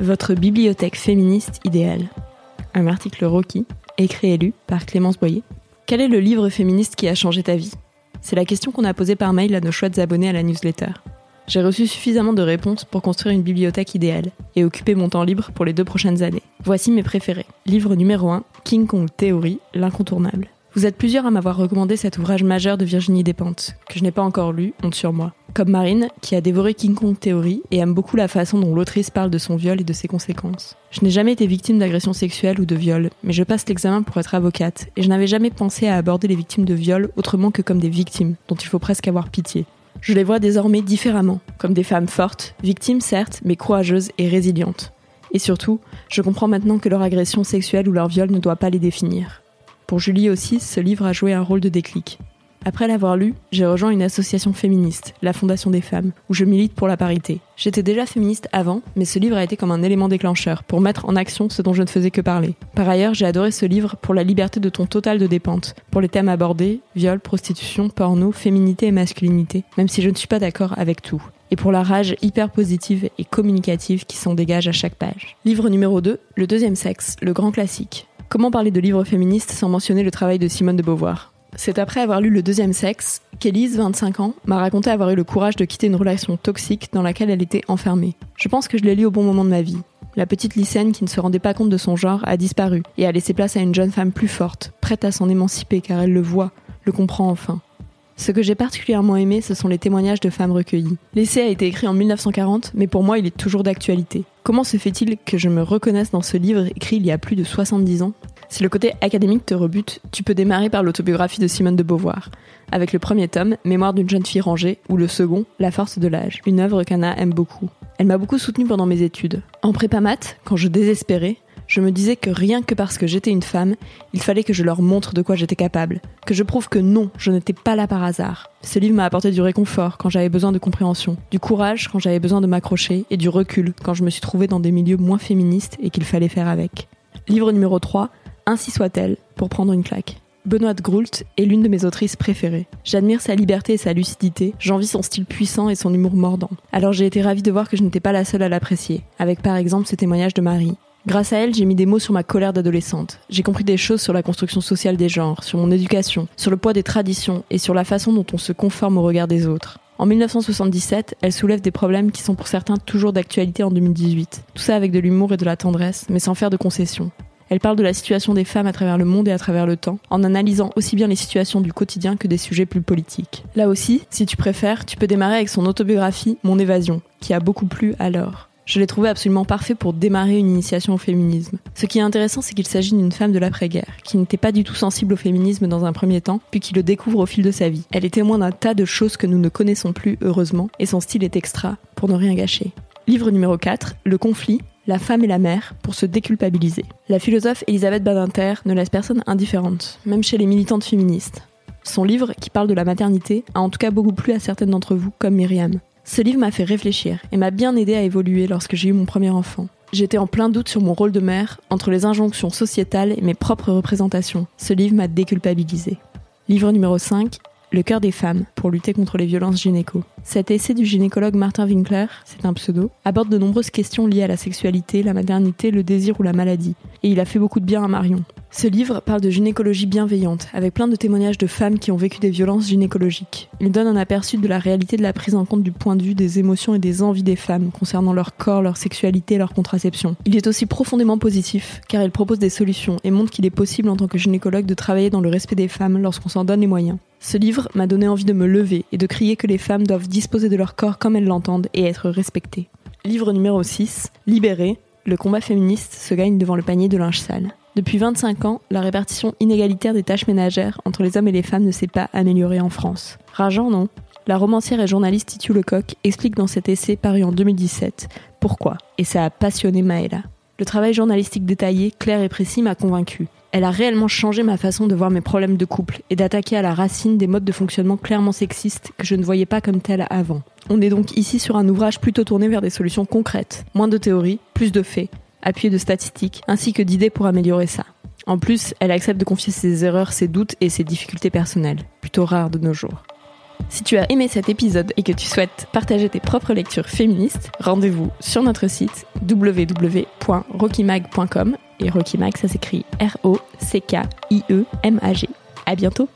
Votre bibliothèque féministe idéale. Un article Rocky, écrit et lu par Clémence Boyer. Quel est le livre féministe qui a changé ta vie? C'est la question qu'on a posée par mail à nos chouettes abonnés à la newsletter. J'ai reçu suffisamment de réponses pour construire une bibliothèque idéale et occuper mon temps libre pour les deux prochaines années. Voici mes préférés. Livre numéro 1, King Kong Theory, l'incontournable. Vous êtes plusieurs à m'avoir recommandé cet ouvrage majeur de Virginie Despentes, que je n'ai pas encore lu, honte sur moi. Comme Marine, qui a dévoré King Kong Theory et aime beaucoup la façon dont l'autrice parle de son viol et de ses conséquences. Je n'ai jamais été victime d'agression sexuelle ou de viol, mais je passe l'examen pour être avocate, et je n'avais jamais pensé à aborder les victimes de viol autrement que comme des victimes, dont il faut presque avoir pitié. Je les vois désormais différemment, comme des femmes fortes, victimes certes, mais courageuses et résilientes. Et surtout, je comprends maintenant que leur agression sexuelle ou leur viol ne doit pas les définir. Pour Julie aussi, ce livre a joué un rôle de déclic. Après l'avoir lu, j'ai rejoint une association féministe, la Fondation des femmes, où je milite pour la parité. J'étais déjà féministe avant, mais ce livre a été comme un élément déclencheur pour mettre en action ce dont je ne faisais que parler. Par ailleurs, j'ai adoré ce livre pour la liberté de ton total de dépente, pour les thèmes abordés, viol, prostitution, porno, féminité et masculinité, même si je ne suis pas d'accord avec tout et pour la rage hyper positive et communicative qui s'en dégage à chaque page. Livre numéro 2, Le deuxième sexe, le grand classique. Comment parler de livres féministes sans mentionner le travail de Simone de Beauvoir? C'est après avoir lu Le deuxième sexe qu'Élise, 25 ans, m'a raconté avoir eu le courage de quitter une relation toxique dans laquelle elle était enfermée. Je pense que je l'ai lu au bon moment de ma vie. La petite lycéenne qui ne se rendait pas compte de son genre a disparu et a laissé place à une jeune femme plus forte, prête à s'en émanciper car elle le voit, le comprend enfin. Ce que j'ai particulièrement aimé, ce sont les témoignages de femmes recueillies. L'essai a été écrit en 1940, mais pour moi, il est toujours d'actualité. Comment se fait-il que je me reconnaisse dans ce livre écrit il y a plus de 70 ans? Si le côté académique te rebute, tu peux démarrer par l'autobiographie de Simone de Beauvoir, avec le premier tome, Mémoire d'une jeune fille rangée, ou le second, La force de l'âge, une œuvre qu'Anna aime beaucoup. Elle m'a beaucoup soutenue pendant mes études. En prépa maths, quand je désespérais, je me disais que rien que parce que j'étais une femme, il fallait que je leur montre de quoi j'étais capable, que je prouve que non, je n'étais pas là par hasard. Ce livre m'a apporté du réconfort quand j'avais besoin de compréhension, du courage quand j'avais besoin de m'accrocher et du recul quand je me suis trouvée dans des milieux moins féministes et qu'il fallait faire avec. Livre numéro 3, ainsi soit-elle, pour prendre une claque. Benoît Groult est l'une de mes autrices préférées. J'admire sa liberté et sa lucidité, j'envie son style puissant et son humour mordant. Alors j'ai été ravie de voir que je n'étais pas la seule à l'apprécier, avec par exemple ce témoignage de Marie. Grâce à elle, j'ai mis des mots sur ma colère d'adolescente. J'ai compris des choses sur la construction sociale des genres, sur mon éducation, sur le poids des traditions et sur la façon dont on se conforme au regard des autres. En 1977, elle soulève des problèmes qui sont pour certains toujours d'actualité en 2018. Tout ça avec de l'humour et de la tendresse, mais sans faire de concessions. Elle parle de la situation des femmes à travers le monde et à travers le temps, en analysant aussi bien les situations du quotidien que des sujets plus politiques. Là aussi, si tu préfères, tu peux démarrer avec son autobiographie Mon évasion, qui a beaucoup plu alors. Je l'ai trouvé absolument parfait pour démarrer une initiation au féminisme. Ce qui est intéressant, c'est qu'il s'agit d'une femme de l'après-guerre, qui n'était pas du tout sensible au féminisme dans un premier temps, puis qui le découvre au fil de sa vie. Elle est témoin d'un tas de choses que nous ne connaissons plus, heureusement, et son style est extra, pour ne rien gâcher. Livre numéro 4, Le conflit, la femme et la mère pour se déculpabiliser. La philosophe Elisabeth Badinter ne laisse personne indifférente, même chez les militantes féministes. Son livre, qui parle de la maternité, a en tout cas beaucoup plu à certaines d'entre vous, comme Myriam. Ce livre m'a fait réfléchir et m'a bien aidé à évoluer lorsque j'ai eu mon premier enfant. J'étais en plein doute sur mon rôle de mère, entre les injonctions sociétales et mes propres représentations. Ce livre m'a déculpabilisé. Livre numéro 5, le cœur des femmes pour lutter contre les violences gynéco. Cet essai du gynécologue Martin Winkler, c'est un pseudo, aborde de nombreuses questions liées à la sexualité, la maternité, le désir ou la maladie. Et il a fait beaucoup de bien à Marion. Ce livre parle de gynécologie bienveillante, avec plein de témoignages de femmes qui ont vécu des violences gynécologiques. Il donne un aperçu de la réalité de la prise en compte du point de vue des émotions et des envies des femmes concernant leur corps, leur sexualité et leur contraception. Il est aussi profondément positif, car il propose des solutions et montre qu'il est possible en tant que gynécologue de travailler dans le respect des femmes lorsqu'on s'en donne les moyens. Ce livre m'a donné envie de me lever et de crier que les femmes doivent disposer de leur corps comme elles l'entendent et être respectées. Livre numéro 6, Libéré, le combat féministe se gagne devant le panier de linge sale. Depuis 25 ans, la répartition inégalitaire des tâches ménagères entre les hommes et les femmes ne s'est pas améliorée en France. Rageant, non? La romancière et journaliste Titu Lecoq explique dans cet essai paru en 2017 pourquoi, et ça a passionné Maëla. Le travail journalistique détaillé, clair et précis m'a convaincu. Elle a réellement changé ma façon de voir mes problèmes de couple et d'attaquer à la racine des modes de fonctionnement clairement sexistes que je ne voyais pas comme tels avant. On est donc ici sur un ouvrage plutôt tourné vers des solutions concrètes, moins de théories, plus de faits, appuyés de statistiques, ainsi que d'idées pour améliorer ça. En plus, elle accepte de confier ses erreurs, ses doutes et ses difficultés personnelles, plutôt rares de nos jours. Si tu as aimé cet épisode et que tu souhaites partager tes propres lectures féministes, rendez-vous sur notre site www.rockymag.com et Rockymag ça s'écrit R O C K I E M A G. À bientôt.